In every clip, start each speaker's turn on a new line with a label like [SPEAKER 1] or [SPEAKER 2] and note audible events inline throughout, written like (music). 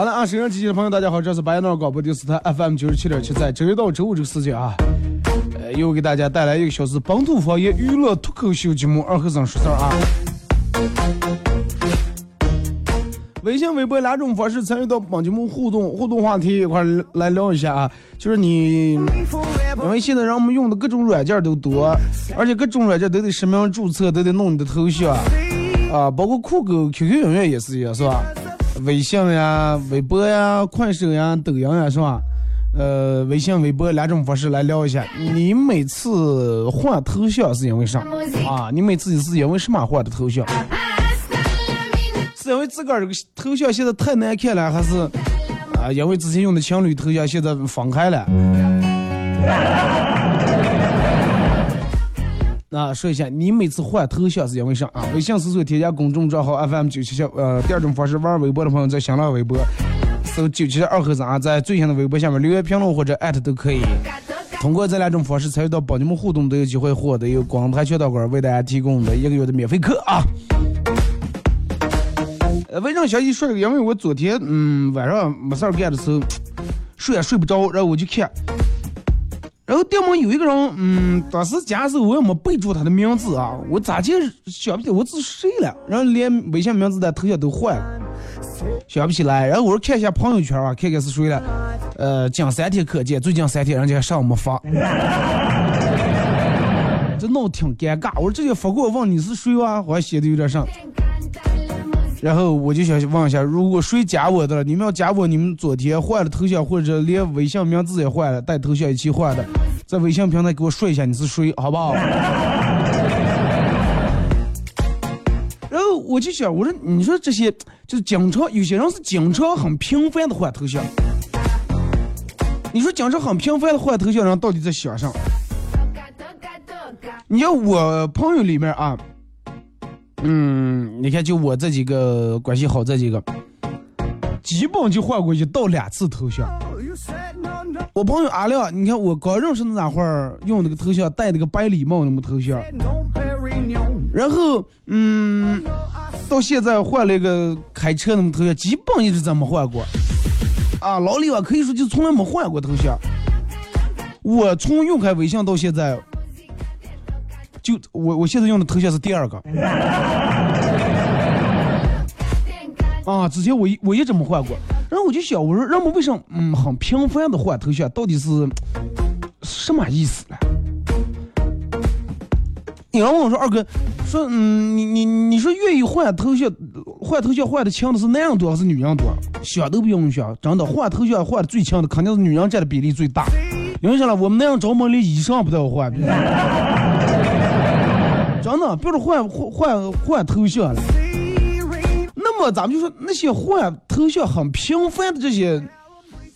[SPEAKER 1] 好了啊，沈阳机前的朋友，大家好，这是白鸟广播电视台 FM 九十七点七，在周一到周五这个时间啊，呃，又给大家带来一个小时本土方言娱乐脱口秀节目《二和尚说事》啊。微信、微博两种方式参与到本节目互动，互动话题一块来聊一下啊，就是你，因为现在让我们用的各种软件都多，而且各种软件都得实名注册，都得弄你的头像啊，包括酷狗、QQ 音乐也是一样，是吧？微信呀、微博呀、快手呀、抖音呀，是吧？呃，微信、微博两种方式来聊一下。你每次换头像是因为啥啊？你每次是因为什么换的头像？是因为自个儿这个头像现在太难看了，还是啊？因为之前用的情侣头像现在分开了？那说一下，你每次换头像是因为啥啊？微信搜索添加公众账号 FM 九七七，呃，第二种方式玩微博的朋友在新浪微博搜九七七二和尚，在最新的微博下面留言评论或者艾特都可以。通过这两种方式参与到帮你们互动，都有机会获得由广台全导馆为大家提供的一个月的免费课啊。呃，为啥消息说？因为我昨天嗯晚上没事儿干的时候，睡也睡不着，然后我就看。然后店门有一个人，嗯，当时加的时候我也没备注他的名字啊，我咋就想不起我是谁了？然后连微信名字的头像都换了，想不起来。然后我说看一下朋友圈啊，看看是谁了。呃，近三天可见，最近三天人家上我们发，(laughs) 这闹挺尴尬。我说直接发过我问你是谁啊？好像写的有点上。然后我就想问一下，如果谁加我的了，你们要加我，你们昨天换了头像或者连微信名字也换了，带头像一起换的，在微信平台给我说一下你是谁，好不好？(laughs) 然后我就想，我说你说这些就是经常有些人是经常很频繁的换头像，你说经常很频繁的换头像，人到底在想啥？你要我朋友里面啊。嗯，你看，就我这几个关系好这几个，基本就换过一到两次头像。我朋友阿亮，你看我刚认识那会儿用那个头像，戴那个白礼帽那么头像，然后嗯，到现在换了一个开车那么头像，基本一直这么换过。啊，老李啊，可以说就从来没换过头像。我从用开微信到现在。就我我现在用的头像是第二个，啊，之前我一我一直没换过，然后我就想，我说人们为什么嗯很频繁的换头像，到底是什么意思呢？有人问我说二哥，说嗯你你你说愿意换头像换头像换的强的是男人多还是女人多？想都不用想，真的换头像换的最强的肯定是女人占的比例最大。因为啥了？我们男人着魔连衣裳不都要换。真的，别说换换换换头像了。那么咱们就说那些换头像很频繁的这些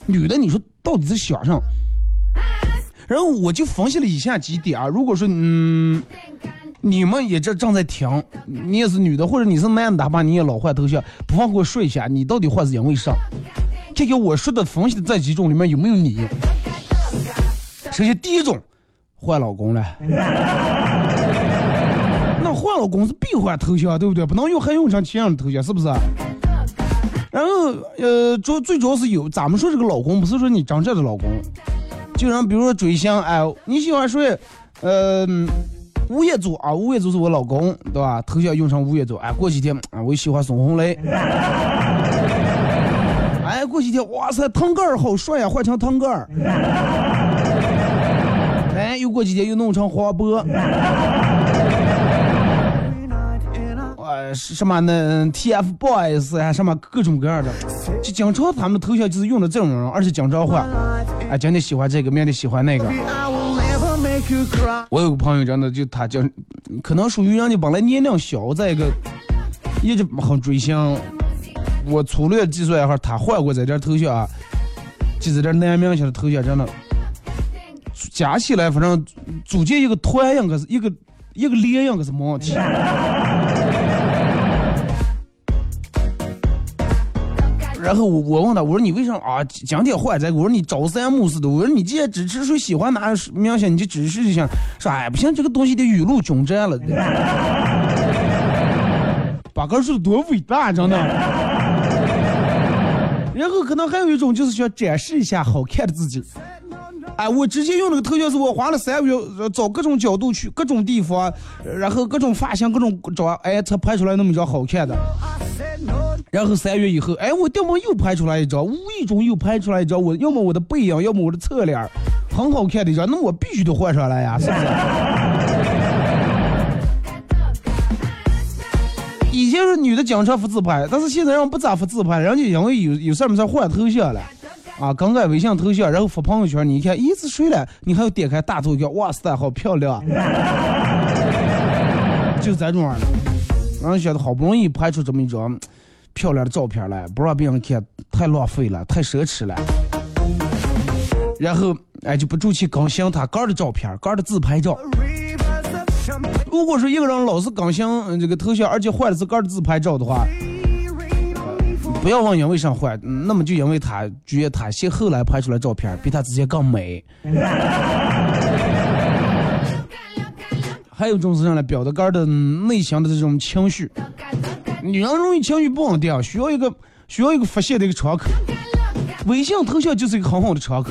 [SPEAKER 1] 女的，你说到底是想啥？然后我就分析了以下几点啊。如果说嗯，你们也这正在听，你也是女的，或者你是男的，哪怕你也老换头像，不妨给我说一下，你到底换是因为啥？看看我说的分析的这几种里面有没有你。首先第一种，换老公了。老公是必换头像，对不对？不能用还用上其他的头像，是不是？然后，呃，主最主要是有，咱们说这个老公，不是说你真正的老公，就像比如说追星，哎，你喜欢谁？呃，吴彦祖啊，吴彦祖是我老公，对吧？头像用上吴彦祖，哎，过几天啊，我喜欢孙红雷，哎，过几天，哇塞，腾格尔好帅呀，换成腾格尔，哎，又过几天又弄成黄渤。什么那？TFBOYS 啊，什么各种各样的，就经常他们头像就是用的这种人，而且经常换。哎，今天喜欢这个，明天喜欢那个。我有个朋友真的就他就，可能属于人家本来年龄小，再一个一直很追星。我粗略计算一下，他换过这点头像啊，就这点男明星的头像，真的加起来，反正组建一个团应该是一个一个连应该是没问题。然后我我问他，我说你为什么啊？讲点坏在？我说你朝三暮四的。我说你既然支持说喜欢哪明星，你就支持一下。说哎不行，这个东西得雨露均沾了。八哥是多伟大，真的。然后可能还有一种就是想展示一下好看的自己。哎，我直接用那个头像是我花了三个月找各种角度去各种地方，然后各种发型各种找，哎才拍出来那么一张好看的。然后三月以后，哎，我要么又拍出来一张，无意中又拍出来一张，我要么我的背影，要么我的侧脸，很好看的一张，那我必须得换上来呀，是不是？(laughs) 以前是女的经常发自拍，但是现在人不咋发自拍，人家因为有有事没事换头像了，啊，更改微信头像，然后发朋友圈，你看，咦，是谁了？你还要点开大头像，哇塞，好漂亮，(laughs) 就咱这种样的，然后觉得好不容易拍出这么一张。漂亮的照片来，不让别人看，太浪费了，太奢侈了。然后，哎，就不住去更新他个的照片，个的自拍照。如果说一个人老是更新这个头像，而且换了自个儿的自拍照的话，不要问因为啥换，那么就因为他觉得他先后来拍出来照片比他之前更美。(laughs) 还有一种是让来表达个的内心的这种情绪。女人容易情绪不稳定，需要一个需要一个发泄的一个窗口。微信头像就是一个很好的窗口。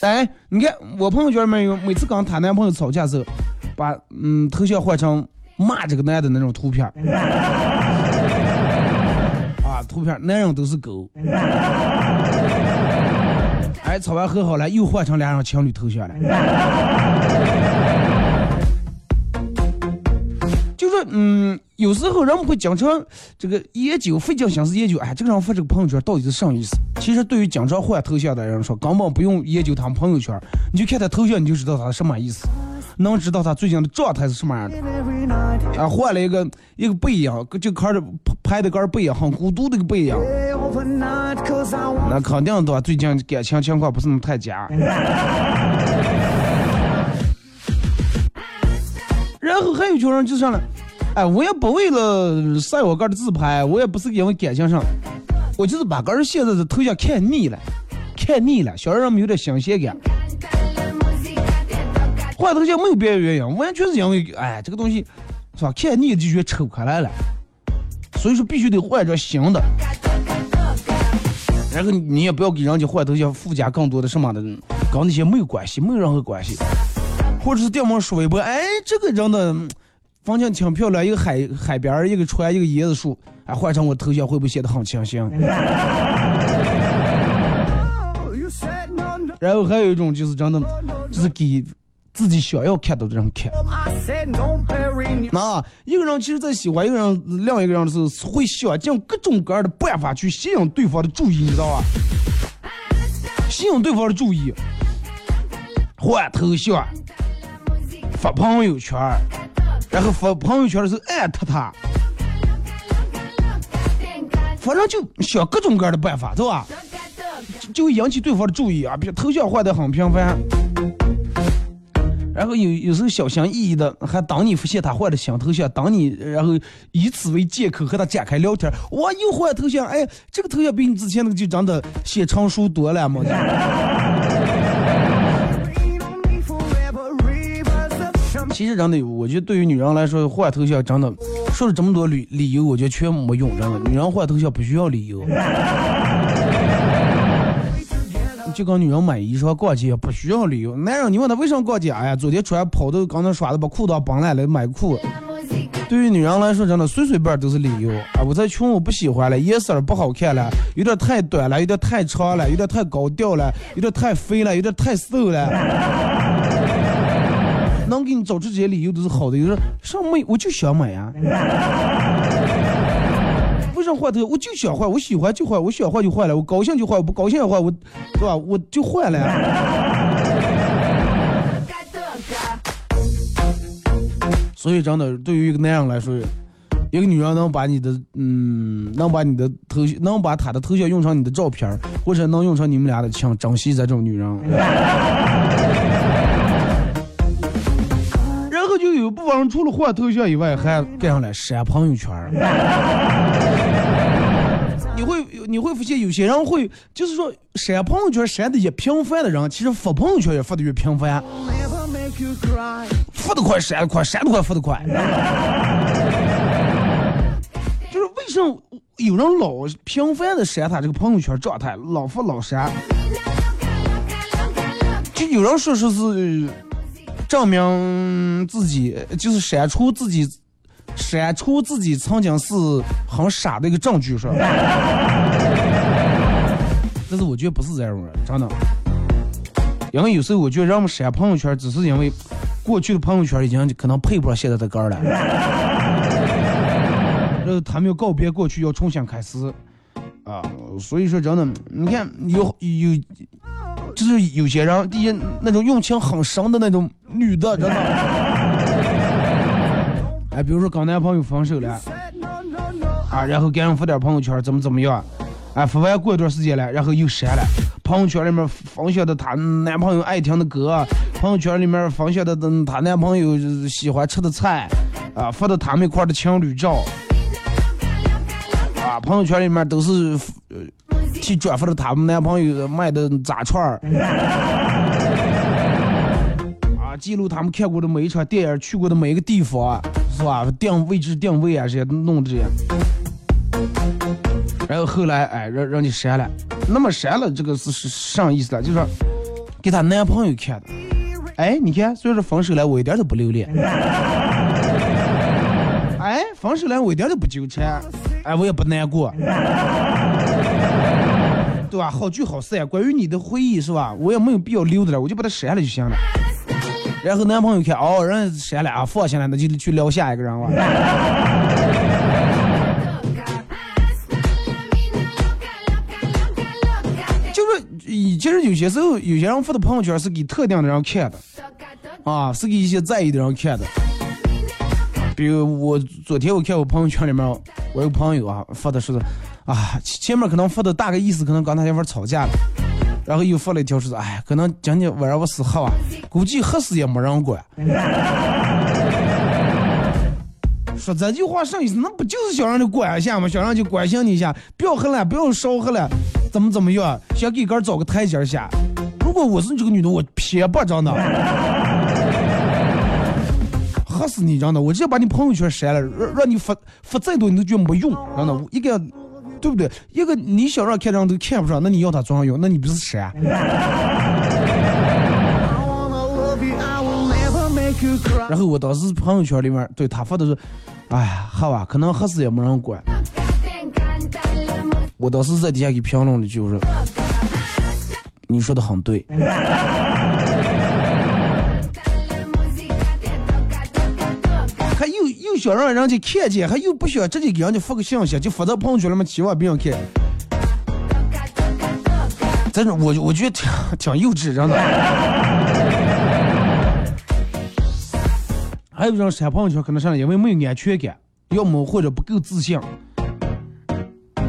[SPEAKER 1] 哎，你看我朋友圈里面有，每次跟她男朋友吵架时候，把嗯头像换成骂这个男的那种图片。啊，图片男人都是狗。(laughs) 哎，吵完和好了，又换成两人情侣头像了。(laughs) 就是嗯，有时候人们会经常这个研究，费尽心思研究，哎，这个人发这个朋友圈到底是什么意思？其实对于经常换头像的人说，根本不用研究他们朋友圈，你就看他头像，你就知道他是什么意思，能知道他最近的状态是什么样的。啊，换了一个一个背影，就看着拍的跟不一样很孤独的一个背影，那肯定的？最近感情情况不是那么太佳。(laughs) 然后还有群人就上来，哎，我也不为了晒我个的自拍，我也不是因为感情上，我就是把个人现在的头像看腻了，看腻了，想让人们有点新鲜感。换头像没有别的原因，完全是因为，哎，这个东西是吧？看腻就觉得丑开来了，所以说必须得换着新的。然后你也不要给人家换头像附加更多的什么的，跟那些没有关系，没有任何关系。或者是电网刷一波，哎，这个人的风景挺漂亮，一个海海边一个船，一个椰子树，哎，换成我头像会不会显得很清新？然后还有一种就是真的，就是给自己想要看到的人看。那一个人其实，在喜欢一个人、另一个人的时候，会想尽各种各样的办法去吸引对方的注意，你知道吧？吸引对方的注意，换头像。发朋友圈，然后发朋友圈的时候艾特他，反正就想各种各样的办法，是吧？就会引起对方的注意啊，比如头像换的很频繁，然后有有时候小心翼翼的，还当你发现他换了新头像，当你然后以此为借口和他展开聊天，哇，又换头像，哎，这个头像比你之前那个就长得显成熟多了嘛。(laughs) 其实真的，我觉得对于女人来说，换头像真的说了这么多理理由，我觉得全没用。真的，女人换头像不需要理由。就跟女人买衣裳逛街不需要理由。男人，你问他为什么逛街？哎呀，昨天出来跑的，刚才耍的把裤裆绑烂了买裤。对于女人来说，真的随随便都是理由啊！我这裙我不喜欢了，颜色不好看了，有点太短了，有点太长了，有点太高调了，有点太肥了，有点太瘦了。(laughs) 能给你找出这些理由都是好的，有人上买我就想买呀。为啥换头？我就想换，我喜欢就换，我想换就换了，我高兴就换，我不高兴的换，我是吧？我就换了呀。所以真的，对于一个男人来说，一个女人能把你的嗯，能把你的头，能把她的头像用成你的照片，或者能用成你们俩的情，珍惜这种女人。就有部分人除了换头像以外，还干上了删朋友圈。(laughs) 你会你会发现，有些人会就是说删朋友圈删的越频繁的人，其实发朋友圈也发的越频繁。发的快删的快，删的快发的快。(laughs) 就是为什么有人老频繁的删他这个朋友圈状态，老发老删？就有人说说是。证明自己就是删除自己，删除自己曾经是很傻的一个证据，是吧？(laughs) 但是我觉得不是这样的，真的。因为有时候我觉得人们删朋友圈，只是因为过去的朋友圈已经可能配不上现在的歌了。呃，(laughs) 他们要告别过去，要重新开始啊。所以说，真的，你看有有。就是有些人，第一那种用情很深的那种女的，真的。(laughs) 哎，比如说跟男朋友分手了，啊，然后给人发点朋友圈，怎么怎么样，哎，发完过一段时间了，然后又删了。朋友圈里面分享的她男朋友爱听的歌，朋友圈里面分享的她男朋友喜欢吃的菜，啊，发的他们一块的情侣照，啊，朋友圈里面都是。替转发了他们男朋友卖的炸串儿，(laughs) 啊，记录他们看过的每一场电影，去过的每一个地方，是吧？定位置定位啊，这些弄这些。然后后来，哎，让让你删了，那么删了，这个是是啥意思了？就是给她男朋友看的。哎，你看，虽然说分手了，我一点都不留恋。哎，分手了，我一点都不纠缠。哎，我也不难过。(laughs) 对吧？好聚好散，关于你的回忆是吧？我也没有必要留着了，我就把它删了就行了。(laughs) 然后男朋友看哦，人删了啊，放下来，那就去撩下一个人了。(laughs) 就是，其实有些时候，有些人发的朋友圈是给特定的人看的，啊，是给一些在意的人看的。比如我昨天我看我朋友圈里面，我有个朋友啊发的是，啊前面可能发的大概意思可能刚才媳妇吵架了，然后又发了一条是，哎，可能今天晚上我死喝啊，估计喝死也没人管。说这句话什意思？那不就是想让你管一下吗？想让你关心你一下，不要喝了，不要少喝了，怎么怎么样？想给哥找个台阶下。如果我是你这个女的，我撇不真的，喝死你真的！我直接把你朋友圈删了，让让你发发再多你都觉得没用，真的。一个对不对？一个你想让看人都看不上，那你要他做啥用？那你不是删？(laughs) 然后我当时朋友圈里面对他发的是，哎呀，好吧，可能合适也没人管。我当时在底下给评论的就是，你说的很对。想让人家看见，还又不想直接给人家发个信息，就发到朋友圈里面期望别人看。这种我我觉得挺挺幼稚，真的。(laughs) 还有人删朋友圈，可能是因为没有安全感，要么或者不够自信。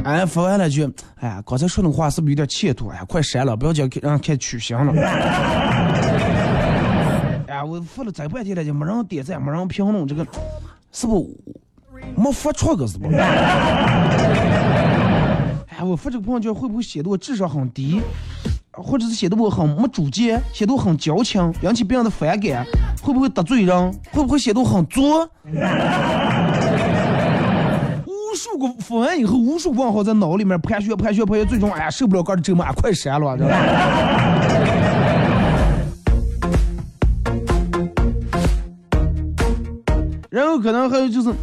[SPEAKER 1] 哎，发完了就，哎呀，刚才说的话是不是有点欠妥？哎呀，快删了，不要叫让人看取消了。(laughs) 哎，我发了这半天了，就没人点赞，没人评论，这个是不没发错个是不？(laughs) 哎，我发这个朋友圈会不会显得我智商很低？或者是显得我很没主见，显得我很矫情，引起别人的反感，会不会得罪人？会不会显得我很作？无数个发完以后，无数问号在脑里面盘旋盘旋盘旋，最终哎呀受不了，哥的折磨快删了，知道吧？可能还有就是，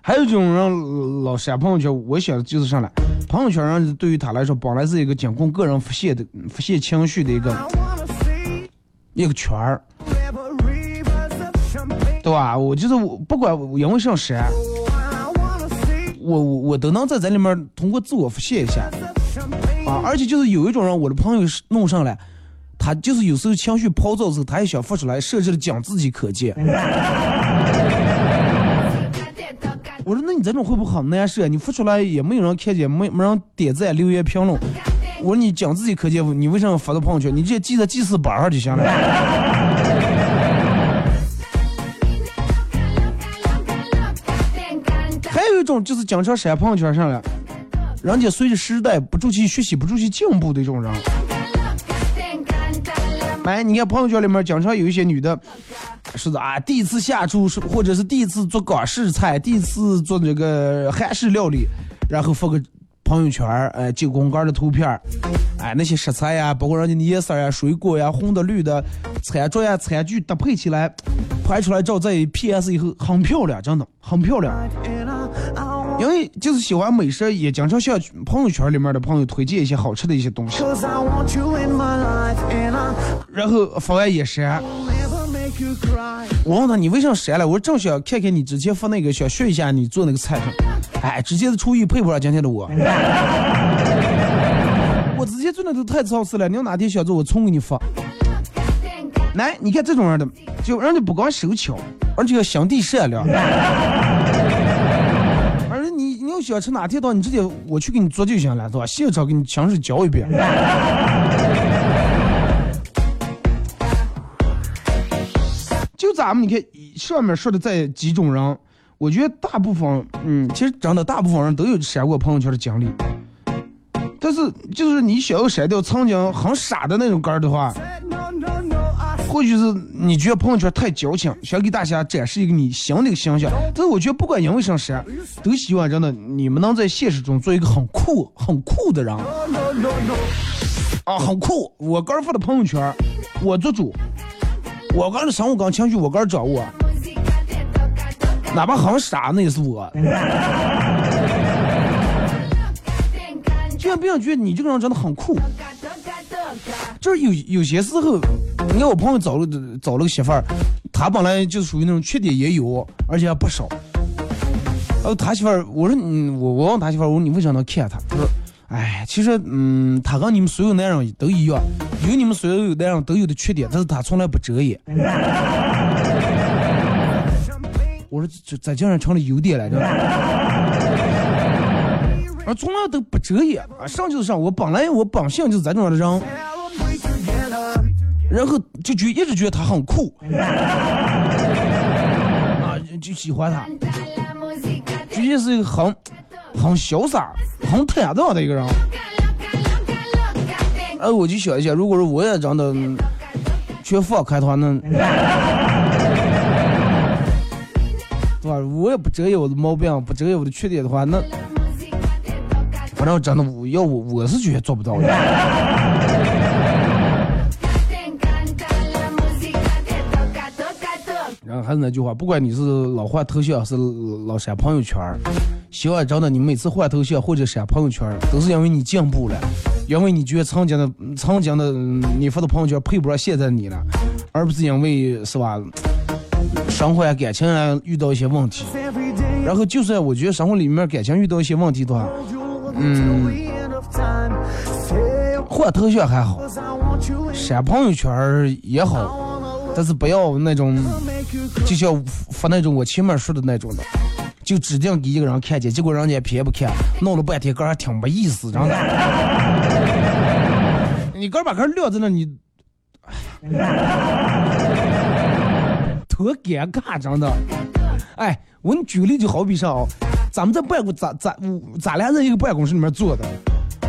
[SPEAKER 1] 还有这种人老删朋友圈，我想就是啥呢？朋友圈上对于他来说，本来是一个监控个人发泄的、发泄情绪的一个一个圈儿，对吧？我就是我不管因为啥删，我我我都能在这里面通过自我发泄一下啊！而且就是有一种人，我的朋友弄上来，他就是有时候情绪暴躁的时候，他也想发出来，设置了讲自己可见。(laughs) 我说，那你这种会不会很难受？你发出来也没有人看见，没没人点赞、留言、评论。我说你讲自己可见，你为什么发到朋友圈？你直接记在记事本上就行了。(laughs) 还有一种就是经常删朋友圈上了，人家随着时代不注去学习、不注去进步的一种人。哎，你看朋友圈里面经常有一些女的。是的啊，第一次下厨是，或者是第一次做港式菜，第一次做这个韩式料理，然后发个朋友圈儿，哎，九宫格的图片儿，哎，那些食材呀，包括人家的颜色呀、水果呀、红的、绿的，餐桌呀、餐具搭配起来，拍出来照在 PS 以后很漂亮，真的很漂亮。因为就是喜欢美食，也经常向朋友圈里面的朋友推荐一些好吃的一些东西，然后发完也删。我问他你为什么删了？我说正想看看你之前发那个，想学一下你做那个菜。哎，直接的厨艺配不上今天的我。(laughs) 我之前做的都太超市了，你要哪天想做，我重给你发。来，你看这种人的，就人家不光手巧，而且要心地善良。喜欢吃哪天到，你直接我去给你做就行了，是吧？现场给你详细教一遍。(laughs) 就咱们你看上面说的这几种人，我觉得大部分，嗯，其实真的大部分人都有删过朋友圈的经历。但是就是你想要删掉曾经很傻的那种杆的话，或许是你觉得朋友圈太矫情，想给大家展示一个你新的一个形象。但是我觉得不管因为啥事，都希望真的你们能在现实中做一个很酷、很酷的人。啊，很酷！我刚发的朋友圈，我做主。我刚的生活刚情绪，我刚掌握，哪怕很傻，那也是我。(laughs) 就让别人觉得你这个人真的很酷，就是有有些时候，你看我朋友找了找了个媳妇儿，他本来就属于那种缺点也有，而且还不少。然后他媳妇儿，我说嗯我我问他媳妇儿，我说你为啥能看他？他说，哎，其实嗯，他跟你们所有男人都一样，有你们所有男人都有的缺点，但是他从来不遮掩。我说这这竟然成了优点了？这，(laughs) 而从来都不遮掩啊，上就是上。我本来我本性就是咱这种的人，然后就觉一直觉得他很酷，啊，就喜欢他，觉得是一个很很潇洒、很坦荡的一个人。哎，我就想一下，如果说我也长得全放开的话，那。对吧？我也不遮掩我的毛病，不遮掩我的缺点的话，那反正真的，我要我我是觉得做不到的。还是那句话，不管你是老换头像，还是老删朋友圈儿希望真的你每次换头像或者删朋友圈都是因为你进步了，因为你觉得曾经的曾经的你发的朋友圈配不上现在你了，而不是因为是吧？生活，感情啊，遇到一些问题，然后就算我觉得生活里面感情遇到一些问题的话，嗯，换头像还好，删朋友圈也好，但是不要那种，就像发那种我前面说的那种的，就指定给一个人看见，结果人家偏不看，弄了半天个还挺没意思，真的。你哥把个撂在那，你。哎多尴尬，真的。哎，我给你举个例，就好比说啊，咱们在办公，咱咱咱俩在一个办公室里面坐的，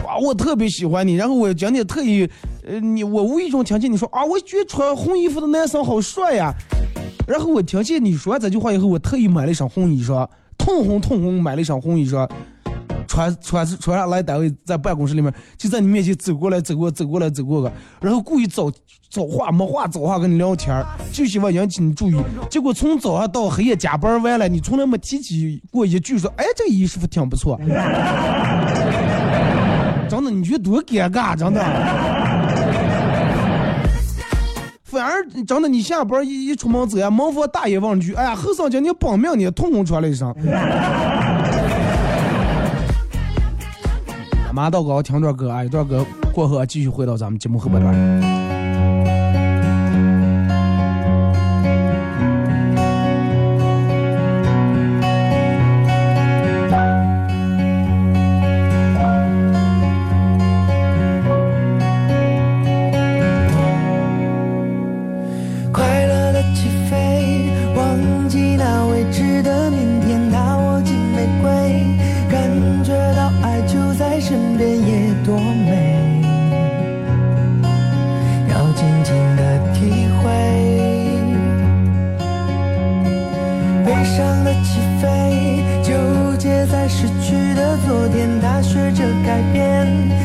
[SPEAKER 1] 哇，我特别喜欢你，然后我今天特意，呃，你我无意中听见你说啊，我觉得穿红衣服的男生好帅呀，然后我听见你说这句话以后，我特意买了一身红衣裳，通红通红买了一身红衣裳。穿穿穿上来单位，在办公室里面，就在你面前走过来走过走过来走过个，然后故意找找话没话找话跟你聊天就希望引起你注意。结果从早上到黑夜加班完了，你从来没提起过一句说，哎，这个衣服挺不错。(laughs) 真的，你觉得多尴尬？真的。反而真的，你下班一一出门走呀，门房大爷问句，哎呀，后生叫你本命你，通通穿了一身。马到高听段歌啊，一段歌过后继续回到咱们节目后半段。
[SPEAKER 2] you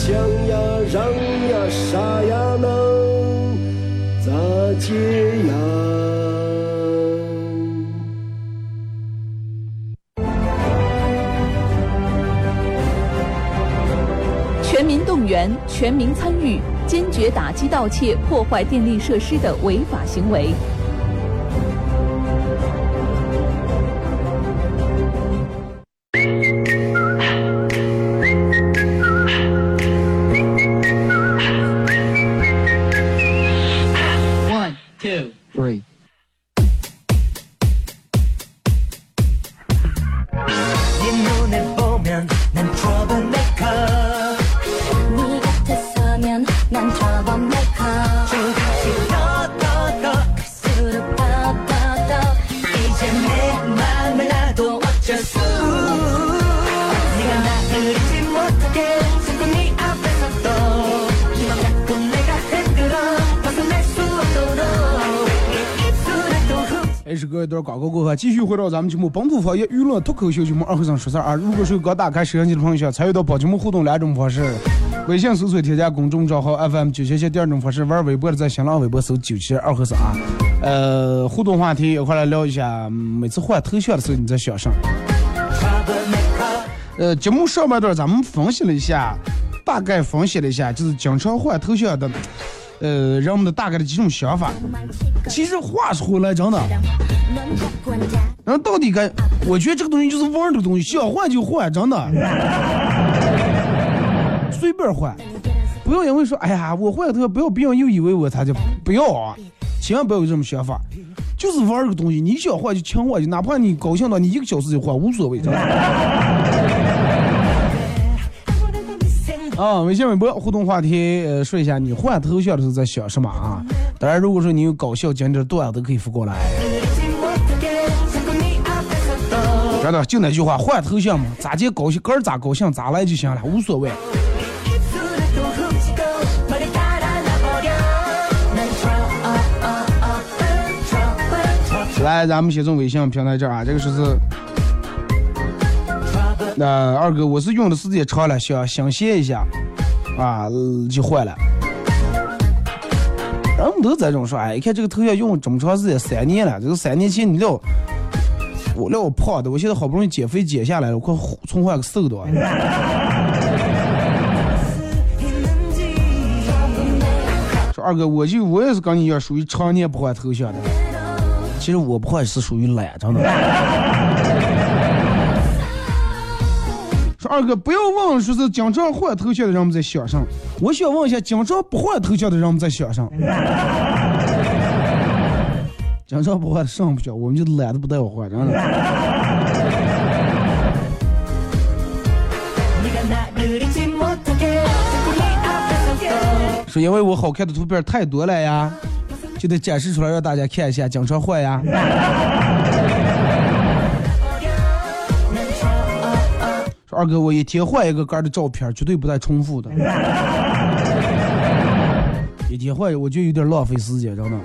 [SPEAKER 2] 哎呀，让呀，杀呀，能咋接呀？
[SPEAKER 3] 全民动员，全民参与，坚决打击盗窃、破坏电力设施的违法行为。
[SPEAKER 1] 广告过后，继续回到咱们节目本土方言娱乐脱口秀节目二和尚说事儿啊！如果是刚打开摄像机的朋友，想参与到本节目互动两种方式：微信搜索添加公众账号 FM 九七七；第二种方式，玩微博的在新浪微博搜九七二和尚啊。呃，互动话题一块来聊一下，每次换头像的时候你在想啥？呃，节目上半段咱们分析了一下，大概分析了一下，就是经常换头像的，呃，人们的大概的几种想法。其实话说回来，真的。然后到底该，我觉得这个东西就是玩的东西，想换就换，真的，随便换，不要因为说，哎呀，我换头不要别人又以为我他就不要啊，千万不要有这种想法，就是玩这个东西，你想换就强换，哪怕你高兴到你一个小时就换无所谓，真的。啊，微信微博互动话题，呃，说一下你换头像的时候在想什么啊？当然，如果说你有搞笑精致的段子，都可以发过来。真的，就那句话，换头像嘛，咋接高兴，个人咋高兴咋来就行了，无所谓。来，咱们先从微信平台这儿啊，这个是是是。那二哥，我是用的时间长了，想想歇一下，啊，就换了。人们都这种说，哎，一看这个头像用这么长时间，三年了，这个三年前你料我料我胖的，我现在好不容易减肥减下来了，我快重换个瘦的。(laughs) 说二哥，我就我也是跟你一样，属于常年不换头像的。其实我不换是属于懒，真的。说二哥不要问，说是经常换头像的人们在想啥？我想问一下，经常不换头像的人们在想啥？(laughs) 经常不换上不去，我们就懒得不带我换，真的。(laughs) 说因为我好看的图片太多了呀，就得展示出来让大家看一下，经常换呀。二哥，我一天换一个杆的照片，绝对不带重复的。一天换，我就有点浪费时间，真的。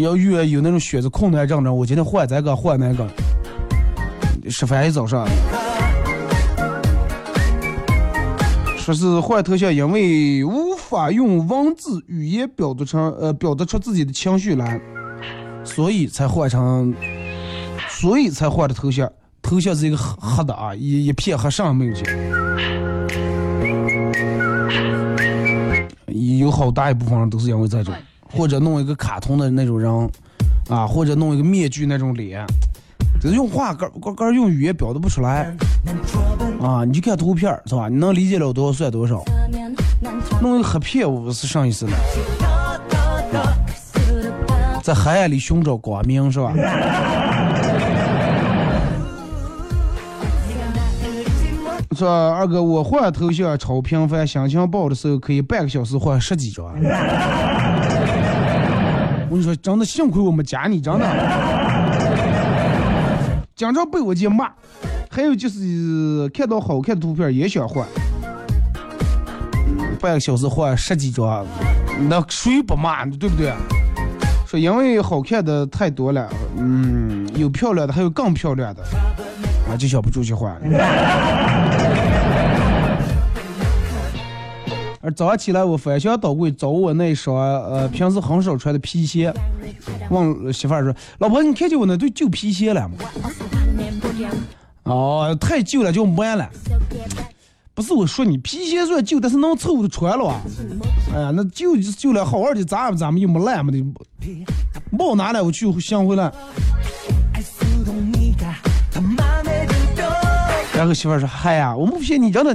[SPEAKER 1] 要遇有那种选择困难症的，我今天换这个换那个，吃饭一早上。说是换头像，因为无法用文字语言表达成呃表达出自己的情绪来，所以才换成，所以才换的头像。头像是一个黑黑的啊，一一片黑上没有去，有好大一部分人都是因为这种，或者弄一个卡通的那种人，啊，或者弄一个面具那种脸，就是用话根根根用语言表达不出来，啊，你就看图片是吧？你能理解了多少算多少，弄一个黑片我是啥意思呢？在黑暗里寻找光明是吧？说二哥，我换头像超频繁，心情不好的时候可以半个小时换十几张。我跟你说，真的幸亏我没加你，真的，经常被我姐骂。还有就是看到好看的图片也想换，半个小时换十几张，那谁不骂你，对不对？说因为好看的太多了，嗯，有漂亮的，还有更漂亮的，啊，就想不出去换。早上起来，我翻箱倒柜找我那双呃平时很少穿的皮鞋，问媳妇儿说：“老婆，你看见我那对旧皮鞋了吗？”哦，太旧了就没了。不是我说你皮鞋算旧，但是能凑合穿了啊。哎呀，那旧就旧了，好好的咱们咱们又没烂嘛的，没拿来我去想回来。然后媳妇说：“嗨呀，我不骗你，真的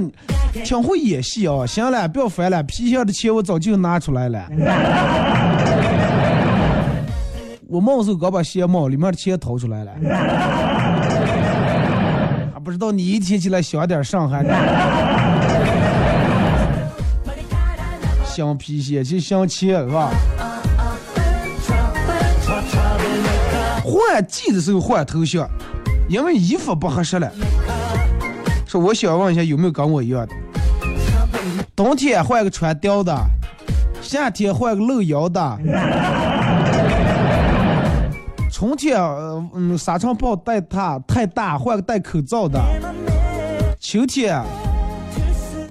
[SPEAKER 1] 挺会演戏啊。行了，不要烦了，皮鞋的钱我早就拿出来了。(laughs) 我冒时候刚把鞋冒，里面的钱掏出来了。(laughs) 啊，不知道你一天起来想点上海镶 (laughs) 皮鞋就镶钱是吧？换季的时候换头像，因为衣服不合适了。”说我想问一下，有没有跟我一样的？冬天换个穿貂的，夏天换个露腰的，春天嗯沙尘暴带它太大，换个戴口罩的，秋天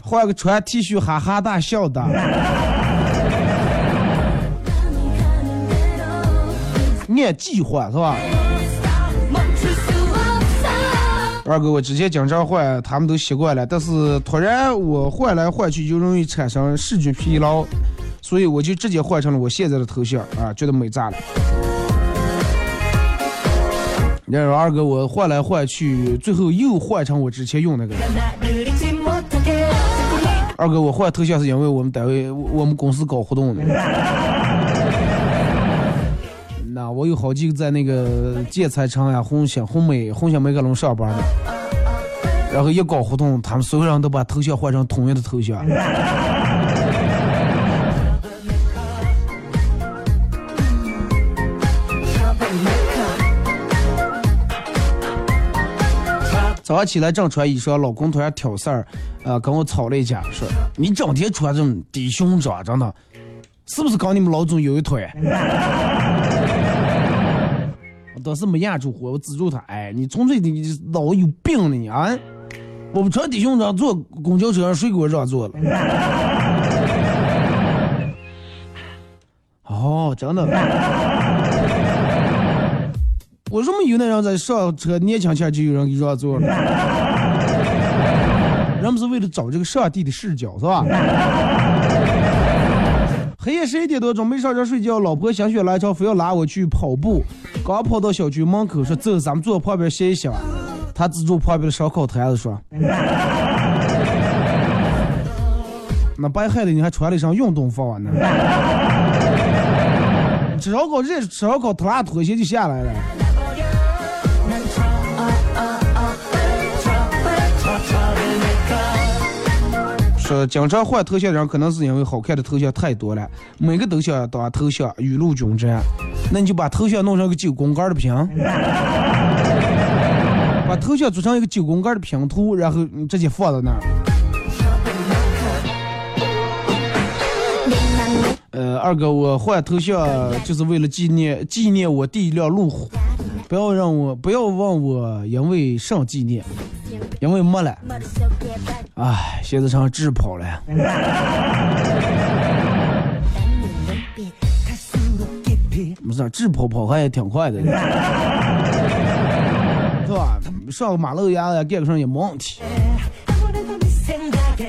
[SPEAKER 1] 换个穿 T 恤哈哈大笑的。按计划是吧？二哥，我之前经常换，他们都习惯了。但是突然我换来换去，就容易产生视觉疲劳，所以我就直接换成了我现在的头像啊，觉得美炸了。然后二哥，我换来换去，最后又换成我之前用那个。二哥，我换头像是因为我们单位、我们公司搞活动的。我有好几个在那个建材厂呀、红星、红美、红星美凯龙上班的，然后一搞活动，他们所有人都把头像换成统一的头像。早上起来正穿衣裳，老公突然挑事儿，呃，跟我吵了一架，说你整天穿这种低胸装，真的，是不是跟你们老总有一腿？当时没压住火，我指住他，哎，你纯粹的脑有病呢你啊！我不穿低胸装坐公交车上，谁给我让座了？(laughs) 哦，真的。为什么有那人在上车年轻前就有人给让座了？人们是为了找这个上帝的视角，是吧？(laughs) 黑夜十一点多，准备上床睡觉，老婆心血来潮，非要拉我去跑步。刚跑到小区门口，说走，咱们坐旁边歇一歇吧。他指着旁边的烧烤摊子说：“ (laughs) 那白害的，你还穿了一身运动服呢？吃烧烤热，吃烧烤脱拉拖鞋就下来了。”说经常换头像的人，可能是因为好看的头像太多了，每个都想当头像，雨露均沾。那你就把头像弄成个九宫格的屏，(laughs) 把头像做成一个九宫格的拼图，然后直接放到那儿。呃，二哥，我换头像就是为了纪念纪念我第一辆路虎，不要让我不要问我因为上纪念，因为没了。唉，现在成智跑了。没事，智跑跑还挺快的，是吧？上个马路牙子盖个上也没问题。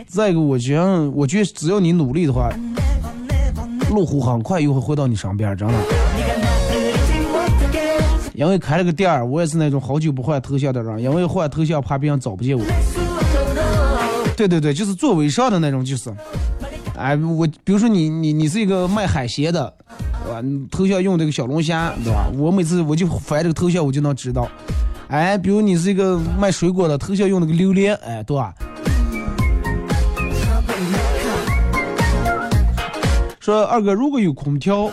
[SPEAKER 1] 再一个，我觉得，我觉得只要你努力的话，路虎很快又会回到你身边，真的。因为开了个店儿我也是那种好久不换头像的人因为换头像怕别人找不见我。对对对就是做微商的那种就是。哎我比如说你你你是一个卖海鲜的对吧？你头像用这个小龙虾对吧？我每次我就发这个头像我就能知道。哎比如你是一个卖水果的头像用那个榴莲哎对吧？说二哥如果有空调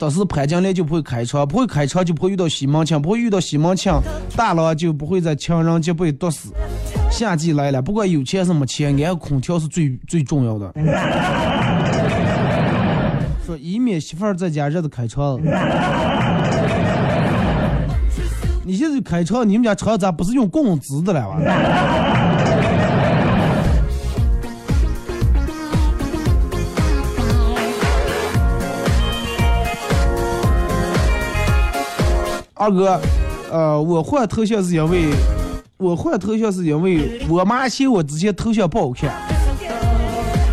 [SPEAKER 1] 当时潘金莲就不会开车，不会开车就不会遇到西门庆，不会遇到西门庆，大郎就不会在情人节被毒死。夏季来了，不管有钱是没钱，安空调是最最重要的。(laughs) 说以免媳妇儿在家热的开车。你现在开车，你们家车咋不是用工资的了哇？二哥，呃，我换头像是因为，我换头像是因为我妈嫌我之前头像不好看，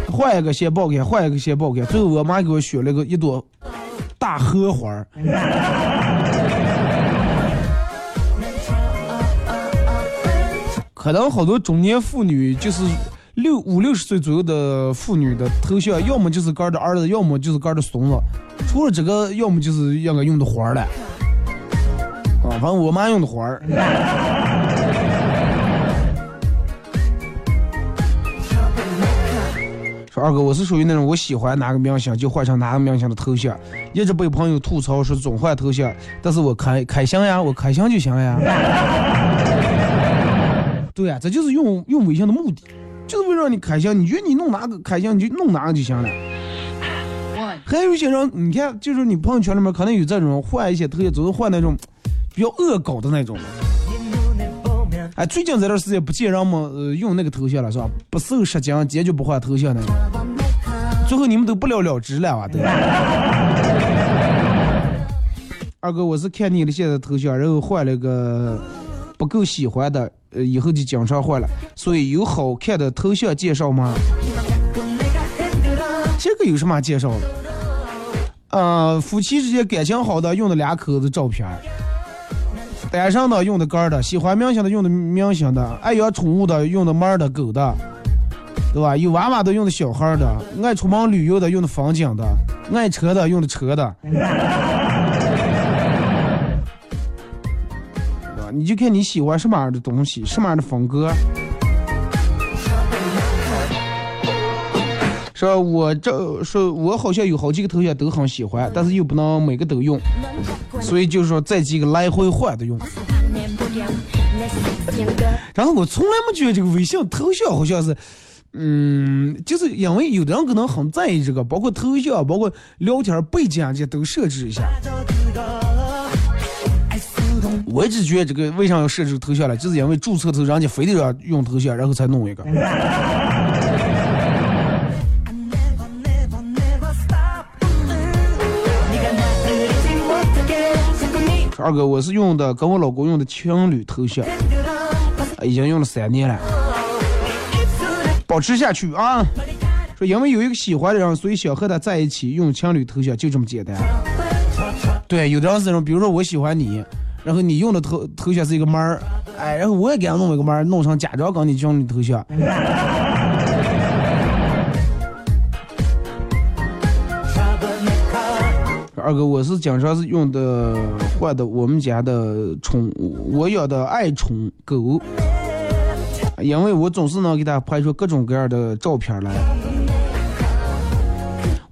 [SPEAKER 1] 换一个嫌不好看，换一个嫌不好看，最后我妈给我选了个一朵大荷花儿。可能好多中年妇女就是六五六十岁左右的妇女的头像，要么就是干的儿子，要么就是干的孙子，除了这个，要么就是应该用的花儿了。啊，反正我妈用的花儿。说二哥，我是属于那种我喜欢哪个明星就换成哪个明星的头像，一直被朋友吐槽说总换头像，但是我开开心呀，我开心就行了呀。(laughs) 对呀，这就是用用微信的目的，就是为了让你开心。你觉得你弄哪个开心，你就弄哪个就行了。还有一些人，你看，就是你朋友圈里面可能有这种换一些头像，总是换那种比较恶搞的那种。哎，最近这段时间不见人们呃用那个头像了，是吧？不瘦十斤，坚决不换头像那种。最后你们都不了了之了啊，对。(laughs) 二哥，我是看你的现在头像，然后换了个不够喜欢的。呃，以后就经常换了，所以有好看的头像介绍吗？这个有什么介绍的？呃，夫妻之间感情好的用的两口子照片，单身的用的杆的，喜欢明星的用的明星的，爱养宠物的用的猫的狗的，对吧？有娃娃的用的小孩的，爱出门旅游的用的风景的，爱车的用的车的。(laughs) 对吧你就看你喜欢什么样的东西，什么样的风格。说，我这说，我好像有好几个头像都很喜欢，但是又不能每个都用，所以就是说这几个来回换的用。然后我从来没觉得这个微信头像好像是，嗯，就是因为有的人可能很在意这个，包括头像，包括聊天背景啊这些都设置一下。我一直觉得这个为啥要设置头像了，就是因为注册头人家非得要用头像，然后才弄一个。二哥，我是用的跟我老公用的情侣头像，已经用了三年了，保持下去啊！说因为有一个喜欢的人，所以想和他在一起，用情侣头像就这么简单。对，有的人是那种，比如说我喜欢你。然后你用的头头像是一个猫儿，哎，然后我也给他弄一个猫儿，弄成假装跟你情侣头像。二哥，我是经常是用的换的我们家的宠物，我养的爱宠狗，因为我总是能给它拍出各种各样的照片来。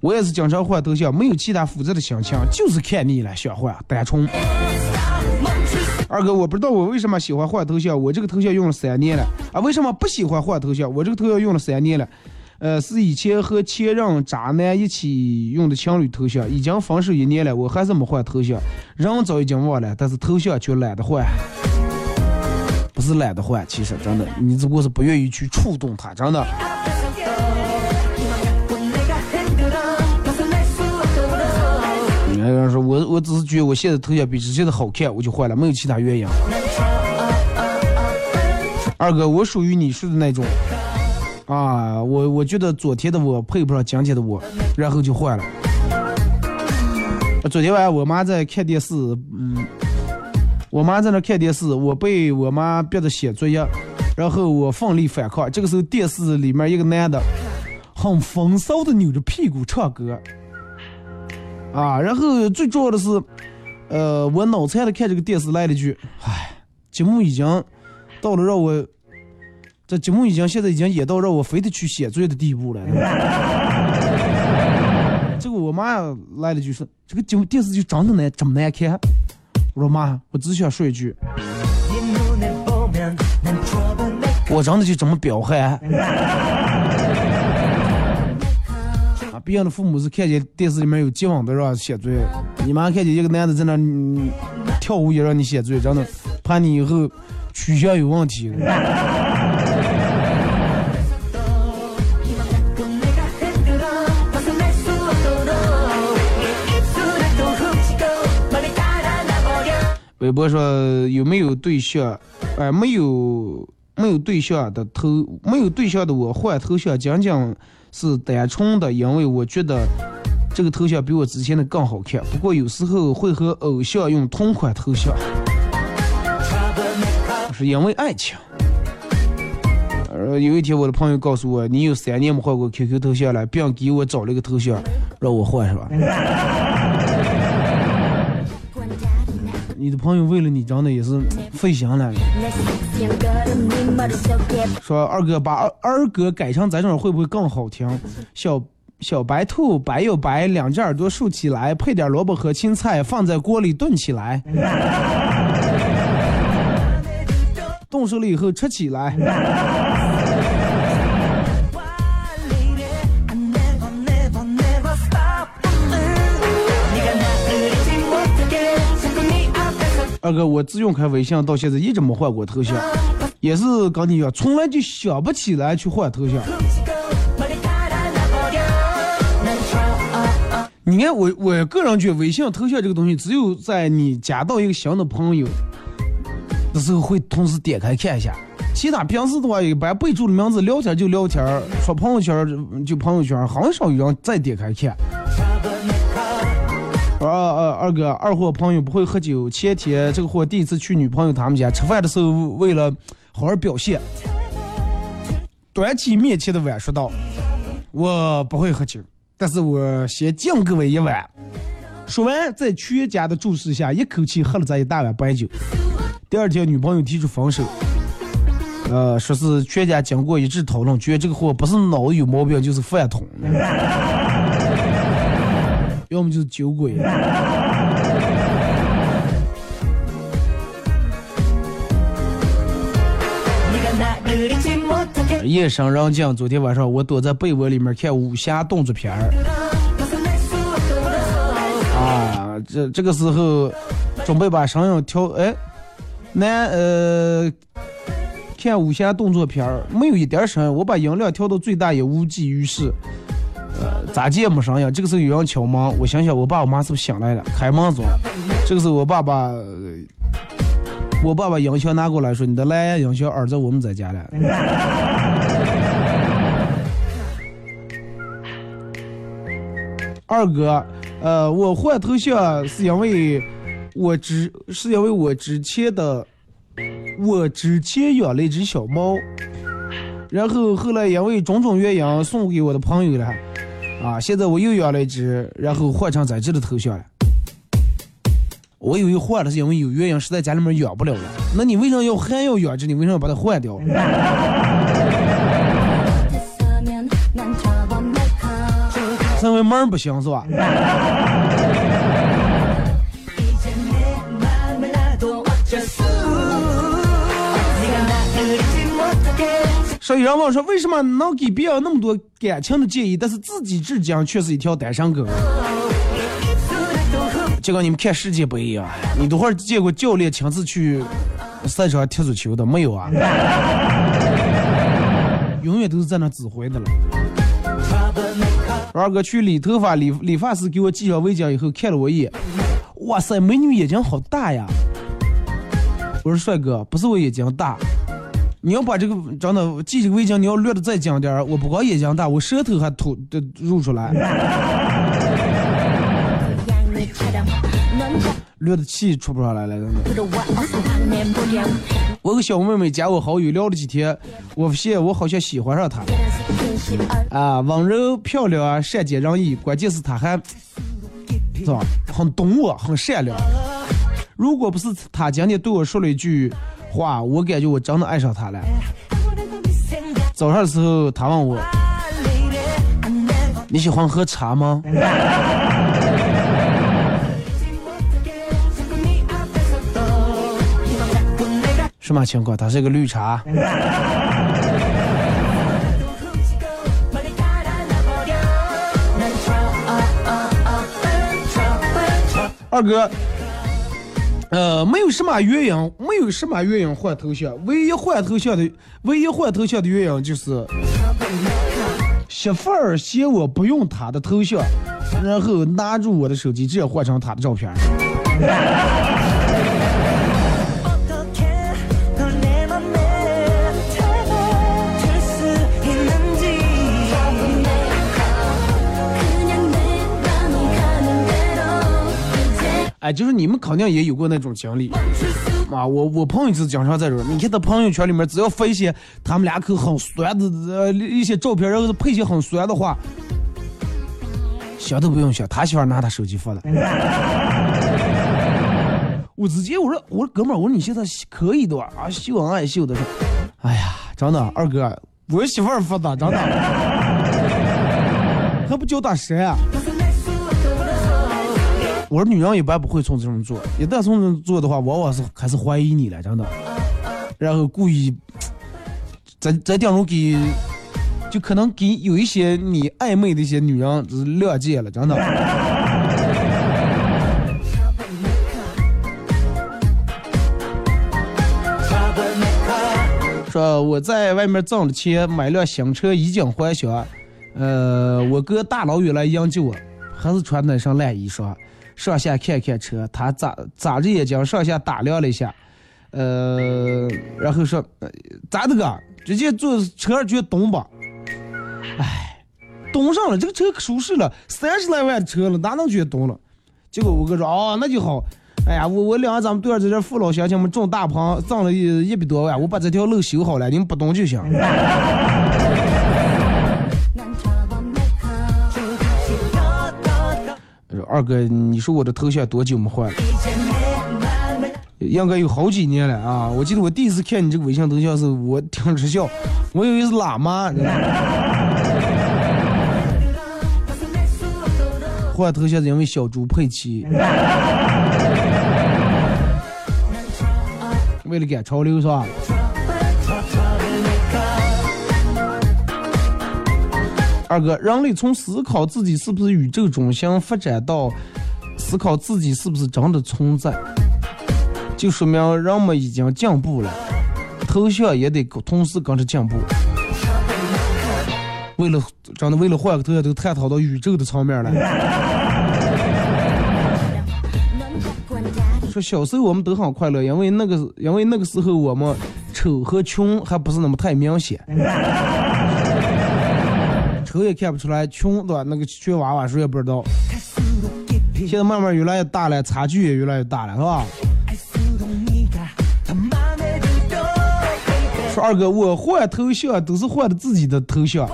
[SPEAKER 1] 我也是经常换头像，没有其他复杂的心情，就是看腻了想换，单纯。二哥，我不知道我为什么喜欢换头像，我这个头像用了三年了啊！为什么不喜欢换头像？我这个头像用了三年了，呃，是以前和前任渣男一起用的情侣头像，已经分手一年了，我还是没换头像，人早已经忘了，但是头像却懒得换，不是懒得换，其实真的，你只不过是不愿意去触动他，真的。有人说我我只是觉得我现在头像比之前的好看，我就换了，没有其他原因。二哥，我属于你说的那种啊，我我觉得昨天的我配不上今天的我，然后就换了。昨天晚上我妈在看电视，嗯，我妈在那看电视，我被我妈逼着写作业，然后我奋力反抗。这个时候电视里面一个男的很风骚的扭着屁股唱歌。啊，然后最重要的是，呃，我脑残的看这个电视来了一句，唉，节目已经到了让我，这节目已经现在已经演到让我非得去写作业的地步了。(laughs) 这个我妈来了句说：“这个节目电视剧长得难，这么难看。”我说妈，我只想说一句，我长得就这么彪悍。啊，别人的父母是看见电视里面有接吻的让写罪，你妈看见一个男的在那、嗯跳舞也让你写罪，真的怕你以后取向有问题。微博说有没有对象？哎、没有，没有对象的头，没有对象的我换头像，仅仅是单纯的，因为我觉得这个头像比我之前的更好看。不过有时候会和偶像用同款头像，是因为爱情。呃，有一天我的朋友告诉我，你有三年没换过 QQ 头像了，并给我找了一个头像让我换，是吧？你的朋友为了你真的也是费心了。说二哥把二哥改成咱这儿会不会更好听？小小白兔白又白，两只耳朵竖起来，配点萝卜和青菜，放在锅里炖起来，冻熟了以后吃起来。二哥，我自用开微信到现在一直没换过头像，也是跟你一样，从来就想不起来去换头像。你看我，我个人觉得微信头像这个东西，只有在你加到一个新的朋友的时候，会同时点开看一下。其他平时的话，一般备注的名字，聊天就聊天，说朋友圈就朋友圈，很少有人再点开看。二二二哥，二货朋友不会喝酒。前天这个货第一次去女朋友他们家吃饭的时候，为了好好表现，端起面前的碗说道：“我不会喝酒，但是我先敬各位一碗。”说完，在全家的注视下，一口气喝了这一大碗白酒。第二天，女朋友提出分手，呃，说是全家经过一致讨论，觉得这个货不是脑子有毛病，就是饭桶。要么就是酒鬼。(laughs) 夜深人静，昨天晚上我躲在被窝里面看武侠动作片儿。啊，这这个时候准备把声音调，哎，那呃，看武侠动作片儿没有一点声音，我把音量调到最大也无济于事。咋接没声音？这个时候有人敲门，我想想，我爸我妈是不是醒来了？开门走。这个时候我爸爸，我爸爸音响拿过来说：“你的蓝牙音响耳在我们在家了。(laughs) ”二哥，呃，我换头像是因为我之是因为我之前的我之前养了一只小猫，然后后来因为种种原因送给我的朋友了。啊！现在我又养了一只，然后换成咱这的头像了。我以为换了是因为有原因，实在家里面养不了了。那你为什么要还要养只？你为什么要把它换掉？(laughs) 了因为门不行是吧？所以人问说，为什么能给别人那么多感情的建议，但是自己至今却是一条单身狗？就跟你们看世界不一样，你多会儿见过教练亲自去赛场踢足球的没有啊？(laughs) 永远都是在那指挥的了。二哥去理头发，理理发师给我系上围巾以后，看了我一眼，哇塞，美女眼睛好大呀！我说帅哥，不是我眼睛大。你要把这个真的系这个围巾，你要略的再紧点儿。我不光眼睛大，我舌头还吐的露出来，略的气出不上来了。真的我个小妹妹加我好友，聊了几天，我发现我好像喜欢上她了。啊，温柔漂亮啊，善解人意，关键是她还是吧，很懂我，很善良。如果不是她今天对我说了一句。话，我感觉我真的爱上他了。早上的时候，他问我：“你喜欢喝茶吗？” (laughs) 什么情况？他是一个绿茶。二哥，呃，没有什么原因，没有什么原因换头像，唯一换头像的，唯一换头像的原因就是媳妇儿嫌我不用她的头像，然后拿住我的手机直接换成她的照片。哎，就是你们肯定也有过那种经历，啊，我我朋友就经常在这儿，你看他朋友圈里面只要发一些他们俩口很酸的呃一些照片，然后配些很酸的话，想都不用想，他媳妇拿他手机发的。(laughs) 我直接我说我说哥们儿，我说你现在可以的啊，秀恩爱秀的是，哎呀，真的二哥，我媳妇儿发的，真的，(laughs) 还不叫大神啊？我说女人一般不会从这种做，一旦从这种做的话，往往是开始怀疑你了，真的。然后故意在在当中给，就可能给有一些你暧昧的一些女人就是谅解了，真的。说我在外面挣了钱，买辆新车，衣锦还乡。呃，我哥大老远来迎接我，还是穿那身烂衣裳。上下看看车，他眨眨着眼睛上下打量了一下，呃，然后说：“咋的个？直接坐车上去东吧。”哎，东上了，这个车可舒适了，三十来万车了，哪能去东了？结果我哥说：“哦，那就好。哎呀，我我俩咱们队儿在这父老乡亲们种大棚，挣了一一百多万，我把这条路修好了，你们不懂就行。(laughs) ”二哥，你说我的头像多久没换了？应该有好几年了啊！我记得我第一次看你这个微信头像是我听着笑，我以为是喇嘛。换头像是因为小猪佩奇，(laughs) 为了赶潮流是吧？二哥，人类从思考自己是不是宇宙中心发展到思考自己是不是真的存在，就说明人们已经进步了，头像也得同时跟着进步。为了真的为了换个头像，都探讨到宇宙的层面了。(laughs) 说小时候我们都很快乐，因为那个因为那个时候我们丑和穷还不是那么太明显。头也看不出来，穷对吧？那个穷娃娃谁也不知道。现在慢慢越来越大了，差距也越来越大了，是吧？说二哥，我换头像都是换的自己的头像，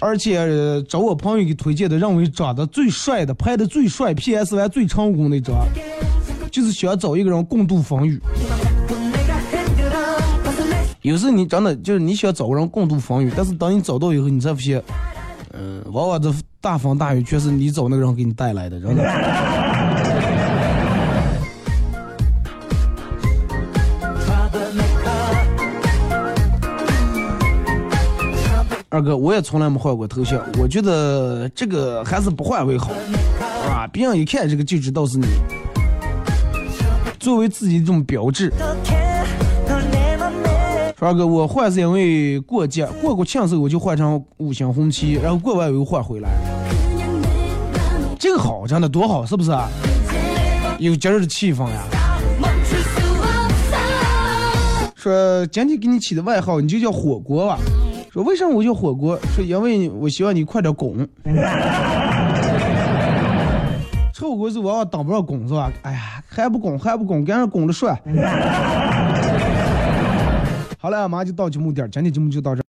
[SPEAKER 1] 而且找我朋友给推荐的，认为长得最帅的、拍的最帅、PS 完最成功那张，就是想找一个人共度风雨。有时你真的就是你想找个人共度风雨，但是当你找到以后，你才发现，嗯，往往这大风大雨全是你找那个人给你带来的，真的。二哥，我也从来没换过头像，我觉得这个还是不换为好，啊，别人一看这个就知道是你，作为自己一种标志。说二哥，我换是因为过节过过庆时我就换成五星红旗，然后过完我又换回来。这个好，真的多好，是不是？有节日的气氛呀。说今天给你起的外号，你就叫火锅吧。说为什么我叫火锅？说因为我希望你快点拱。(laughs) 吃火锅是往往当不上拱是吧？哎呀，还不拱还不拱，赶紧拱着帅。好了，马上就到节目点，今天节目就到这。